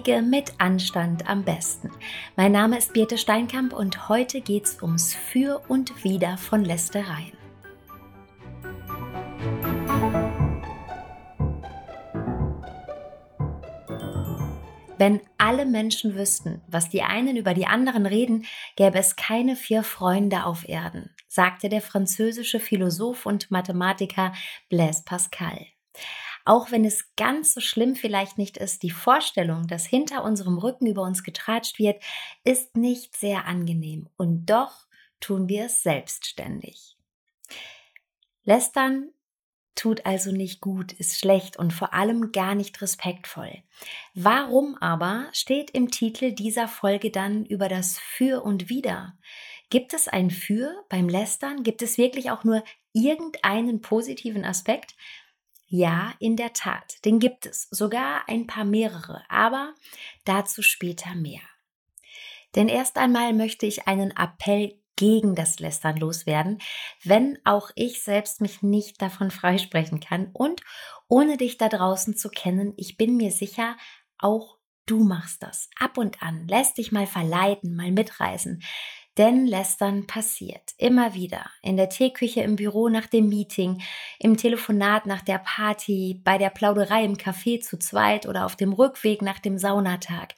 Pflege mit Anstand am besten. Mein Name ist Birte Steinkamp und heute geht's ums Für und Wider von Lästereien. Wenn alle Menschen wüssten, was die einen über die anderen reden, gäbe es keine vier Freunde auf Erden, sagte der französische Philosoph und Mathematiker Blaise Pascal. Auch wenn es ganz so schlimm vielleicht nicht ist, die Vorstellung, dass hinter unserem Rücken über uns getratscht wird, ist nicht sehr angenehm. Und doch tun wir es selbstständig. Lästern tut also nicht gut, ist schlecht und vor allem gar nicht respektvoll. Warum aber steht im Titel dieser Folge dann über das Für und Wider? Gibt es ein Für beim Lästern? Gibt es wirklich auch nur irgendeinen positiven Aspekt? Ja, in der Tat, den gibt es, sogar ein paar mehrere, aber dazu später mehr. Denn erst einmal möchte ich einen Appell gegen das Lästern loswerden, wenn auch ich selbst mich nicht davon freisprechen kann und ohne dich da draußen zu kennen, ich bin mir sicher, auch du machst das ab und an, lässt dich mal verleiten, mal mitreißen. Denn Lästern passiert immer wieder. In der Teeküche, im Büro nach dem Meeting, im Telefonat nach der Party, bei der Plauderei im Café zu zweit oder auf dem Rückweg nach dem Saunatag.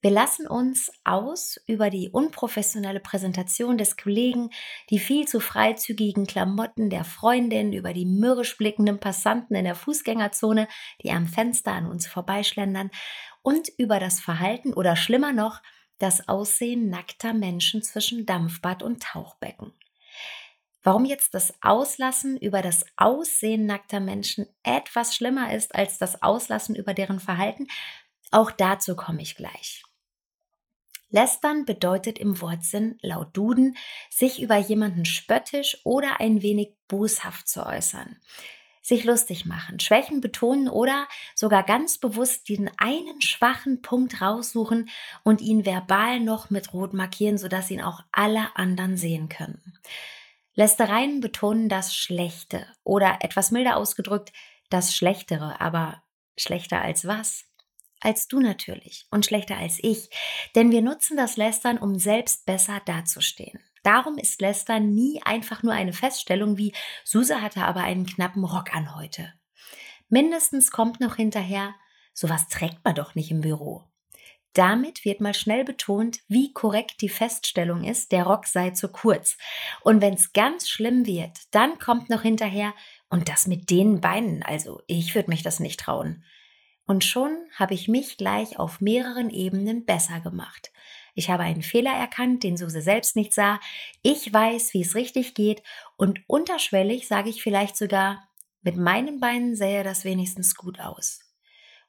Wir lassen uns aus über die unprofessionelle Präsentation des Kollegen, die viel zu freizügigen Klamotten der Freundin, über die mürrisch blickenden Passanten in der Fußgängerzone, die am Fenster an uns vorbeischlendern und über das Verhalten oder schlimmer noch, das Aussehen nackter Menschen zwischen Dampfbad und Tauchbecken. Warum jetzt das Auslassen über das Aussehen nackter Menschen etwas schlimmer ist als das Auslassen über deren Verhalten, auch dazu komme ich gleich. Lästern bedeutet im Wortsinn laut Duden, sich über jemanden spöttisch oder ein wenig boshaft zu äußern. Sich lustig machen, Schwächen betonen oder sogar ganz bewusst den einen schwachen Punkt raussuchen und ihn verbal noch mit Rot markieren, sodass ihn auch alle anderen sehen können. Lästereien betonen das Schlechte oder etwas milder ausgedrückt das Schlechtere, aber schlechter als was? als du natürlich und schlechter als ich, denn wir nutzen das Lästern, um selbst besser dazustehen. Darum ist Lästern nie einfach nur eine Feststellung wie Suse hatte aber einen knappen Rock an heute. Mindestens kommt noch hinterher, sowas trägt man doch nicht im Büro. Damit wird mal schnell betont, wie korrekt die Feststellung ist, der Rock sei zu kurz. Und wenn es ganz schlimm wird, dann kommt noch hinterher, und das mit den Beinen, also ich würde mich das nicht trauen. Und schon habe ich mich gleich auf mehreren Ebenen besser gemacht. Ich habe einen Fehler erkannt, den Suse selbst nicht sah. Ich weiß, wie es richtig geht. Und unterschwellig sage ich vielleicht sogar, mit meinen Beinen sähe das wenigstens gut aus.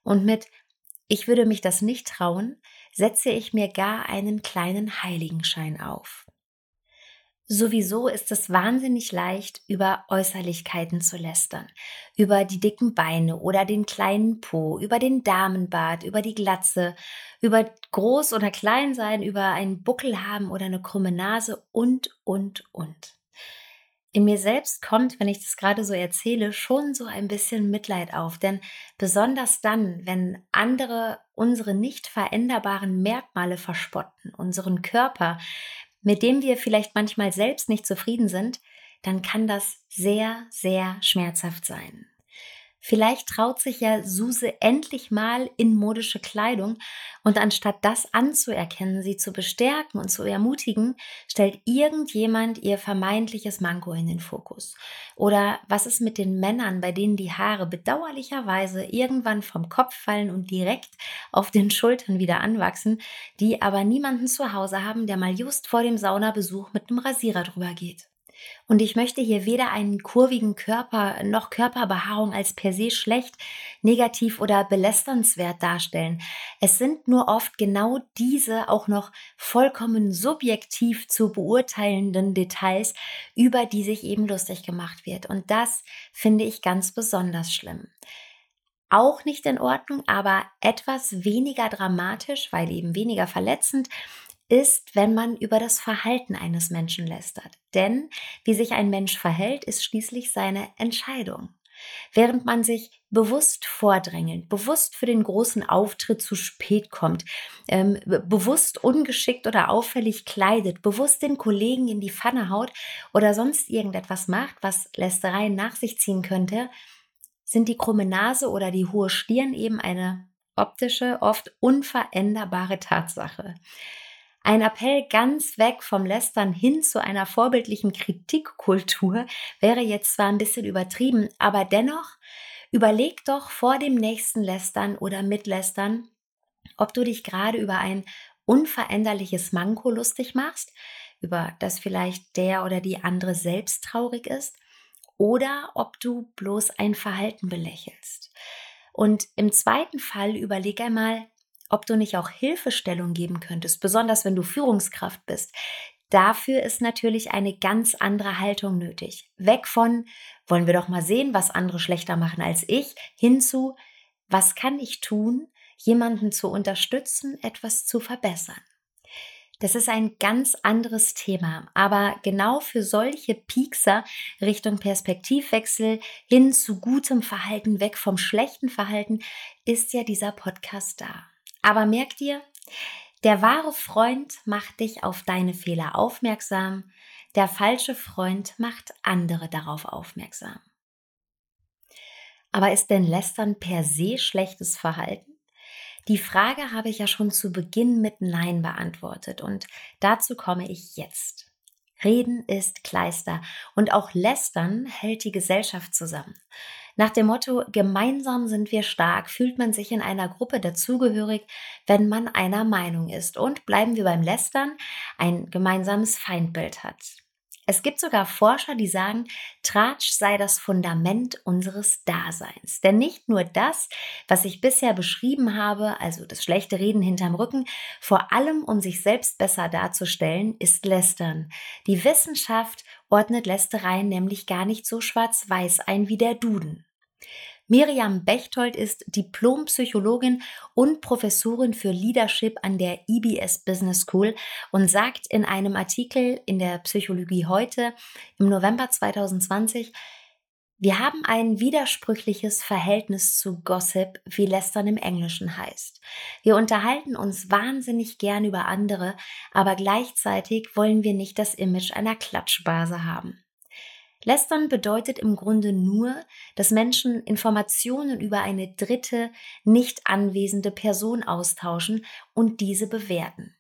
Und mit ich würde mich das nicht trauen, setze ich mir gar einen kleinen Heiligenschein auf. Sowieso ist es wahnsinnig leicht, über Äußerlichkeiten zu lästern. Über die dicken Beine oder den kleinen Po, über den Damenbart, über die Glatze, über groß oder klein sein, über einen Buckel haben oder eine krumme Nase und, und, und. In mir selbst kommt, wenn ich das gerade so erzähle, schon so ein bisschen Mitleid auf, denn besonders dann, wenn andere unsere nicht veränderbaren Merkmale verspotten, unseren Körper, mit dem wir vielleicht manchmal selbst nicht zufrieden sind, dann kann das sehr, sehr schmerzhaft sein. Vielleicht traut sich ja Suse endlich mal in modische Kleidung und anstatt das anzuerkennen, sie zu bestärken und zu ermutigen, stellt irgendjemand ihr vermeintliches Manko in den Fokus. Oder was ist mit den Männern, bei denen die Haare bedauerlicherweise irgendwann vom Kopf fallen und direkt auf den Schultern wieder anwachsen, die aber niemanden zu Hause haben, der mal just vor dem Saunabesuch mit einem Rasierer drüber geht? Und ich möchte hier weder einen kurvigen Körper noch Körperbehaarung als per se schlecht, negativ oder belästernswert darstellen. Es sind nur oft genau diese auch noch vollkommen subjektiv zu beurteilenden Details, über die sich eben lustig gemacht wird. Und das finde ich ganz besonders schlimm auch nicht in Ordnung, aber etwas weniger dramatisch, weil eben weniger verletzend, ist, wenn man über das Verhalten eines Menschen lästert. Denn wie sich ein Mensch verhält, ist schließlich seine Entscheidung. Während man sich bewusst vordrängelt, bewusst für den großen Auftritt zu spät kommt, ähm, bewusst ungeschickt oder auffällig kleidet, bewusst den Kollegen in die Pfanne haut oder sonst irgendetwas macht, was Lästereien nach sich ziehen könnte, sind die krumme Nase oder die hohe Stirn eben eine optische, oft unveränderbare Tatsache. Ein Appell ganz weg vom Lästern hin zu einer vorbildlichen Kritikkultur wäre jetzt zwar ein bisschen übertrieben, aber dennoch überleg doch vor dem nächsten Lästern oder Mitlästern, ob du dich gerade über ein unveränderliches Manko lustig machst, über das vielleicht der oder die andere selbst traurig ist, oder ob du bloß ein Verhalten belächelst. Und im zweiten Fall überleg einmal, ob du nicht auch Hilfestellung geben könntest, besonders wenn du Führungskraft bist. Dafür ist natürlich eine ganz andere Haltung nötig. Weg von, wollen wir doch mal sehen, was andere schlechter machen als ich, hin zu, was kann ich tun, jemanden zu unterstützen, etwas zu verbessern. Das ist ein ganz anderes Thema, aber genau für solche Piekser Richtung Perspektivwechsel hin zu gutem Verhalten, weg vom schlechten Verhalten, ist ja dieser Podcast da. Aber merk dir, der wahre Freund macht dich auf deine Fehler aufmerksam, der falsche Freund macht andere darauf aufmerksam. Aber ist denn Lästern per se schlechtes Verhalten? Die Frage habe ich ja schon zu Beginn mit Nein beantwortet und dazu komme ich jetzt. Reden ist Kleister und auch Lästern hält die Gesellschaft zusammen. Nach dem Motto, gemeinsam sind wir stark, fühlt man sich in einer Gruppe dazugehörig, wenn man einer Meinung ist und bleiben wir beim Lästern, ein gemeinsames Feindbild hat. Es gibt sogar Forscher, die sagen, Tratsch sei das Fundament unseres Daseins. Denn nicht nur das, was ich bisher beschrieben habe, also das schlechte Reden hinterm Rücken, vor allem um sich selbst besser darzustellen, ist Lästern. Die Wissenschaft ordnet Lästereien nämlich gar nicht so schwarz-weiß ein wie der Duden. Miriam Bechtold ist Diplompsychologin und Professorin für Leadership an der IBS Business School und sagt in einem Artikel in der Psychologie heute im November 2020, wir haben ein widersprüchliches Verhältnis zu Gossip, wie Lästern im Englischen heißt. Wir unterhalten uns wahnsinnig gern über andere, aber gleichzeitig wollen wir nicht das Image einer Klatschbase haben. Lästern bedeutet im Grunde nur, dass Menschen Informationen über eine dritte, nicht anwesende Person austauschen und diese bewerten.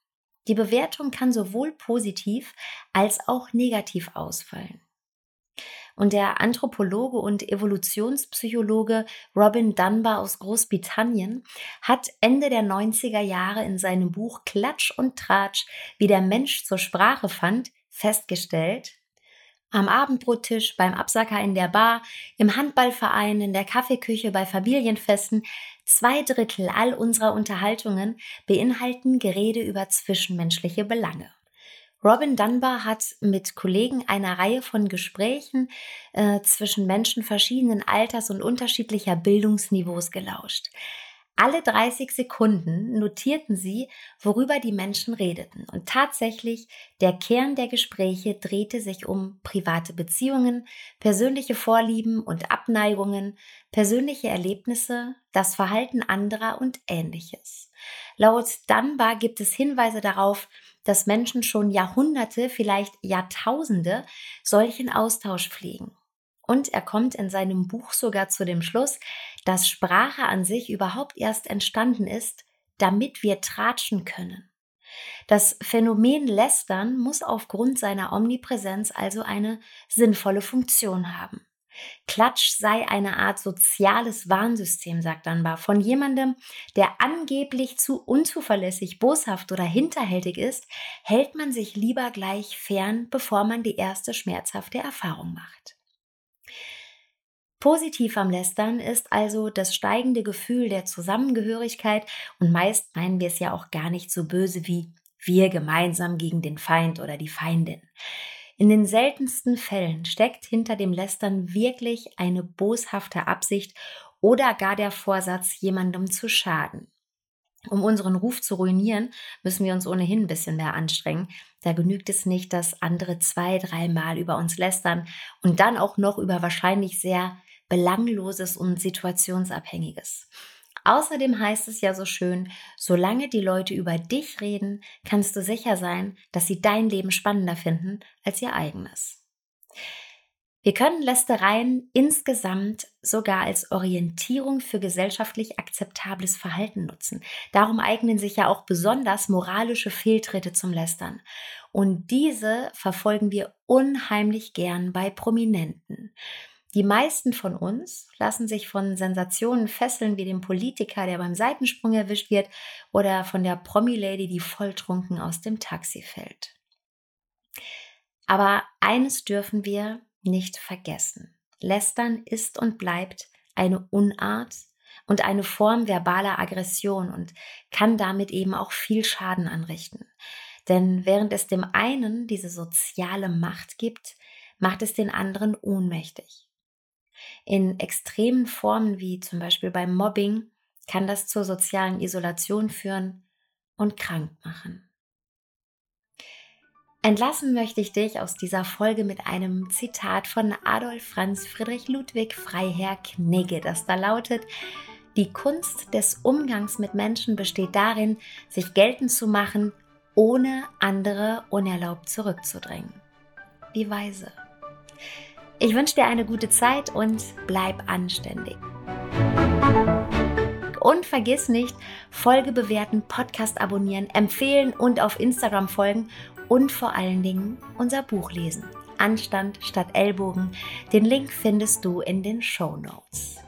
Die Bewertung kann sowohl positiv als auch negativ ausfallen. Und der Anthropologe und Evolutionspsychologe Robin Dunbar aus Großbritannien hat Ende der 90er Jahre in seinem Buch Klatsch und Tratsch, wie der Mensch zur Sprache fand, festgestellt, am Abendbrottisch, beim Absacker in der Bar, im Handballverein, in der Kaffeeküche, bei Familienfesten. Zwei Drittel all unserer Unterhaltungen beinhalten Gerede über zwischenmenschliche Belange. Robin Dunbar hat mit Kollegen einer Reihe von Gesprächen äh, zwischen Menschen verschiedenen Alters und unterschiedlicher Bildungsniveaus gelauscht. Alle 30 Sekunden notierten sie, worüber die Menschen redeten. Und tatsächlich, der Kern der Gespräche drehte sich um private Beziehungen, persönliche Vorlieben und Abneigungen, persönliche Erlebnisse, das Verhalten anderer und ähnliches. Laut Dunbar gibt es Hinweise darauf, dass Menschen schon Jahrhunderte, vielleicht Jahrtausende solchen Austausch pflegen. Und er kommt in seinem Buch sogar zu dem Schluss, dass Sprache an sich überhaupt erst entstanden ist, damit wir tratschen können. Das Phänomen Lästern muss aufgrund seiner Omnipräsenz also eine sinnvolle Funktion haben. Klatsch sei eine Art soziales Warnsystem, sagt Dunbar, von jemandem, der angeblich zu unzuverlässig, boshaft oder hinterhältig ist, hält man sich lieber gleich fern, bevor man die erste schmerzhafte Erfahrung macht. Positiv am Lästern ist also das steigende Gefühl der Zusammengehörigkeit und meist meinen wir es ja auch gar nicht so böse wie wir gemeinsam gegen den Feind oder die Feindin. In den seltensten Fällen steckt hinter dem Lästern wirklich eine boshafte Absicht oder gar der Vorsatz, jemandem zu schaden. Um unseren Ruf zu ruinieren, müssen wir uns ohnehin ein bisschen mehr anstrengen. Da genügt es nicht, dass andere zwei, dreimal über uns lästern und dann auch noch über wahrscheinlich sehr Belangloses und Situationsabhängiges. Außerdem heißt es ja so schön, solange die Leute über dich reden, kannst du sicher sein, dass sie dein Leben spannender finden als ihr eigenes. Wir können Lästereien insgesamt sogar als Orientierung für gesellschaftlich akzeptables Verhalten nutzen. Darum eignen sich ja auch besonders moralische Fehltritte zum Lästern. Und diese verfolgen wir unheimlich gern bei Prominenten. Die meisten von uns lassen sich von Sensationen fesseln wie dem Politiker, der beim Seitensprung erwischt wird, oder von der Promi-Lady, die volltrunken aus dem Taxi fällt. Aber eines dürfen wir nicht vergessen. Lästern ist und bleibt eine Unart und eine Form verbaler Aggression und kann damit eben auch viel Schaden anrichten. Denn während es dem einen diese soziale Macht gibt, macht es den anderen ohnmächtig. In extremen Formen wie zum Beispiel beim Mobbing kann das zur sozialen Isolation führen und krank machen. Entlassen möchte ich dich aus dieser Folge mit einem Zitat von Adolf Franz Friedrich Ludwig Freiherr Knigge, das da lautet, die Kunst des Umgangs mit Menschen besteht darin, sich geltend zu machen, ohne andere unerlaubt zurückzudrängen. Wie weise. Ich wünsche dir eine gute Zeit und bleib anständig. Und vergiss nicht, Folge bewerten, Podcast abonnieren, empfehlen und auf Instagram folgen und vor allen Dingen unser Buch lesen. Anstand statt Ellbogen. Den Link findest du in den Show Notes.